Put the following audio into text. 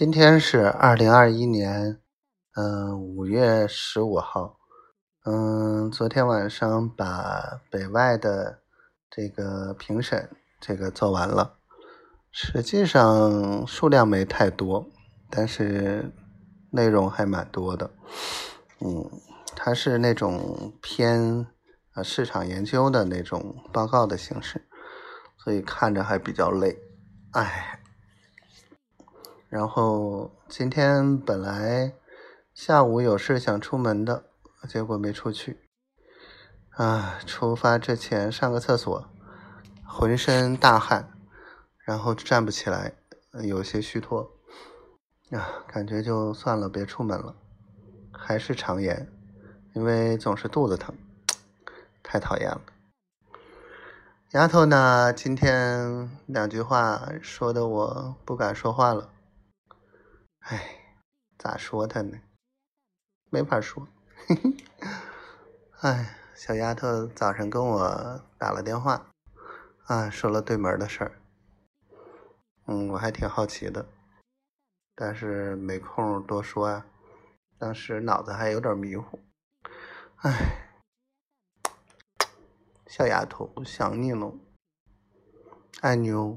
今天是二零二一年，嗯，五月十五号，嗯，昨天晚上把北外的这个评审这个做完了，实际上数量没太多，但是内容还蛮多的，嗯，它是那种偏呃市场研究的那种报告的形式，所以看着还比较累，哎。然后今天本来下午有事想出门的，结果没出去。啊，出发之前上个厕所，浑身大汗，然后站不起来，有些虚脱。啊，感觉就算了，别出门了。还是肠炎，因为总是肚子疼，太讨厌了。丫头呢？今天两句话说的我不敢说话了。哎，咋说他呢？没法说。嘿嘿哎，小丫头早上跟我打了电话，啊，说了对门的事儿。嗯，我还挺好奇的，但是没空多说啊。当时脑子还有点迷糊。哎，小丫头，想你了，爱你哦。